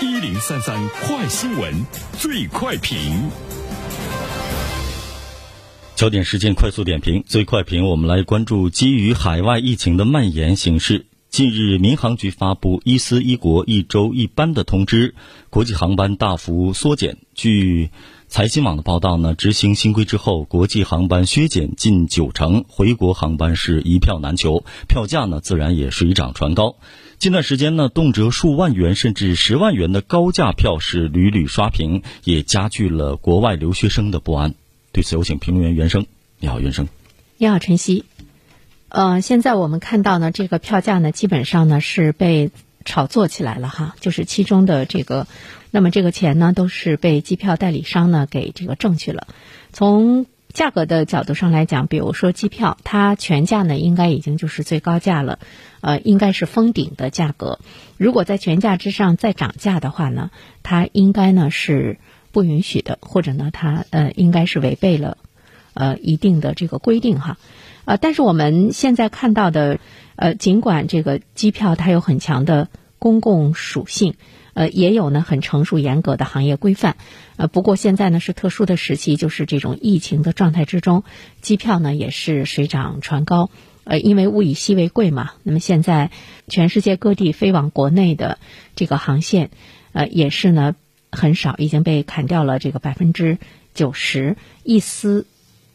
一零三三快新闻，最快评。焦点事件快速点评，最快评，我们来关注基于海外疫情的蔓延形势。近日，民航局发布“一司一国一周一班”的通知，国际航班大幅缩减。据财新网的报道呢，执行新规之后，国际航班削减近九成，回国航班是一票难求，票价呢自然也水涨船高。近段时间呢，动辄数万元甚至十万元的高价票是屡屡刷屏，也加剧了国外留学生的不安。对此，有请评论员袁生。你好，袁生。你好，晨曦。呃，现在我们看到呢，这个票价呢，基本上呢是被炒作起来了哈，就是其中的这个，那么这个钱呢，都是被机票代理商呢给这个挣去了。从价格的角度上来讲，比如说机票，它全价呢应该已经就是最高价了，呃，应该是封顶的价格。如果在全价之上再涨价的话呢，它应该呢是不允许的，或者呢它呃应该是违背了呃一定的这个规定哈。呃，但是我们现在看到的，呃，尽管这个机票它有很强的公共属性，呃，也有呢很成熟严格的行业规范，呃，不过现在呢是特殊的时期，就是这种疫情的状态之中，机票呢也是水涨船高，呃，因为物以稀为贵嘛，那么现在全世界各地飞往国内的这个航线，呃，也是呢很少，已经被砍掉了这个百分之九十，一丝。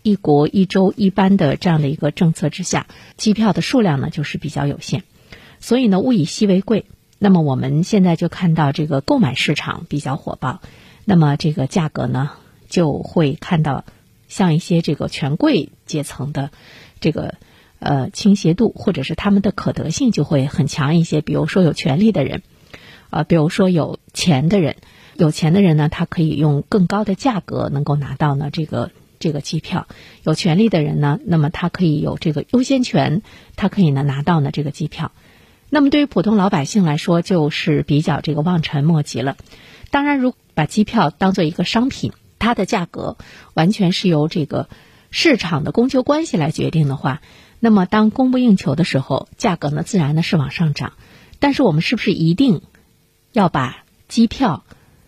一国一周一班的这样的一个政策之下，机票的数量呢就是比较有限，所以呢物以稀为贵。那么我们现在就看到这个购买市场比较火爆，那么这个价格呢就会看到像一些这个权贵阶层的这个呃倾斜度，或者是他们的可得性就会很强一些。比如说有权利的人，呃，比如说有钱的人，有钱的人呢，他可以用更高的价格能够拿到呢这个。这个机票，有权利的人呢，那么他可以有这个优先权，他可以呢拿到呢这个机票。那么对于普通老百姓来说，就是比较这个望尘莫及了。当然，如把机票当做一个商品，它的价格完全是由这个市场的供求关系来决定的话，那么当供不应求的时候，价格呢自然呢是往上涨。但是我们是不是一定要把机票、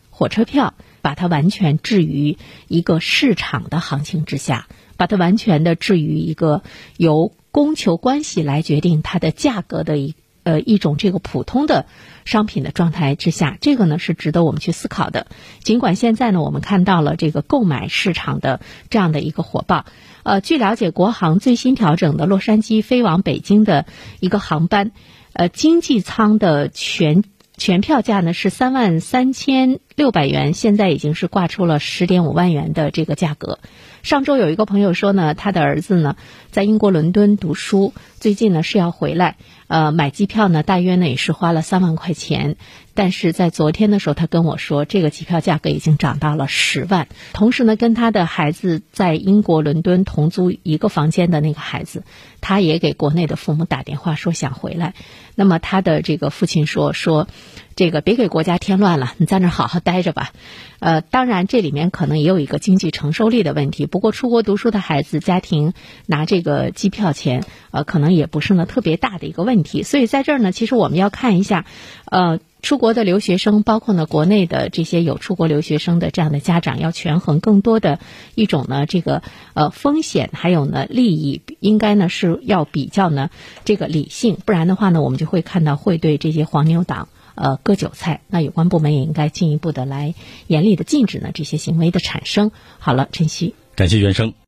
火车票？把它完全置于一个市场的行情之下，把它完全的置于一个由供求关系来决定它的价格的一呃一种这个普通的商品的状态之下，这个呢是值得我们去思考的。尽管现在呢我们看到了这个购买市场的这样的一个火爆，呃，据了解，国航最新调整的洛杉矶飞往北京的一个航班，呃，经济舱的全。全票价呢是三万三千六百元，现在已经是挂出了十点五万元的这个价格。上周有一个朋友说呢，他的儿子呢在英国伦敦读书，最近呢是要回来。呃，买机票呢，大约呢也是花了三万块钱，但是在昨天的时候，他跟我说，这个机票价格已经涨到了十万。同时呢，跟他的孩子在英国伦敦同租一个房间的那个孩子，他也给国内的父母打电话说想回来。那么他的这个父亲说说。这个别给国家添乱了，你在那儿好好待着吧。呃，当然这里面可能也有一个经济承受力的问题。不过出国读书的孩子家庭拿这个机票钱，呃，可能也不是呢特别大的一个问题问题。所以在这儿呢，其实我们要看一下，呃，出国的留学生，包括呢国内的这些有出国留学生的这样的家长，要权衡更多的一种呢这个呃风险，还有呢利益，应该呢是要比较呢这个理性，不然的话呢，我们就会看到会对这些黄牛党。呃，割韭菜，那有关部门也应该进一步的来严厉的禁止呢这些行为的产生。好了，晨曦，感谢袁生。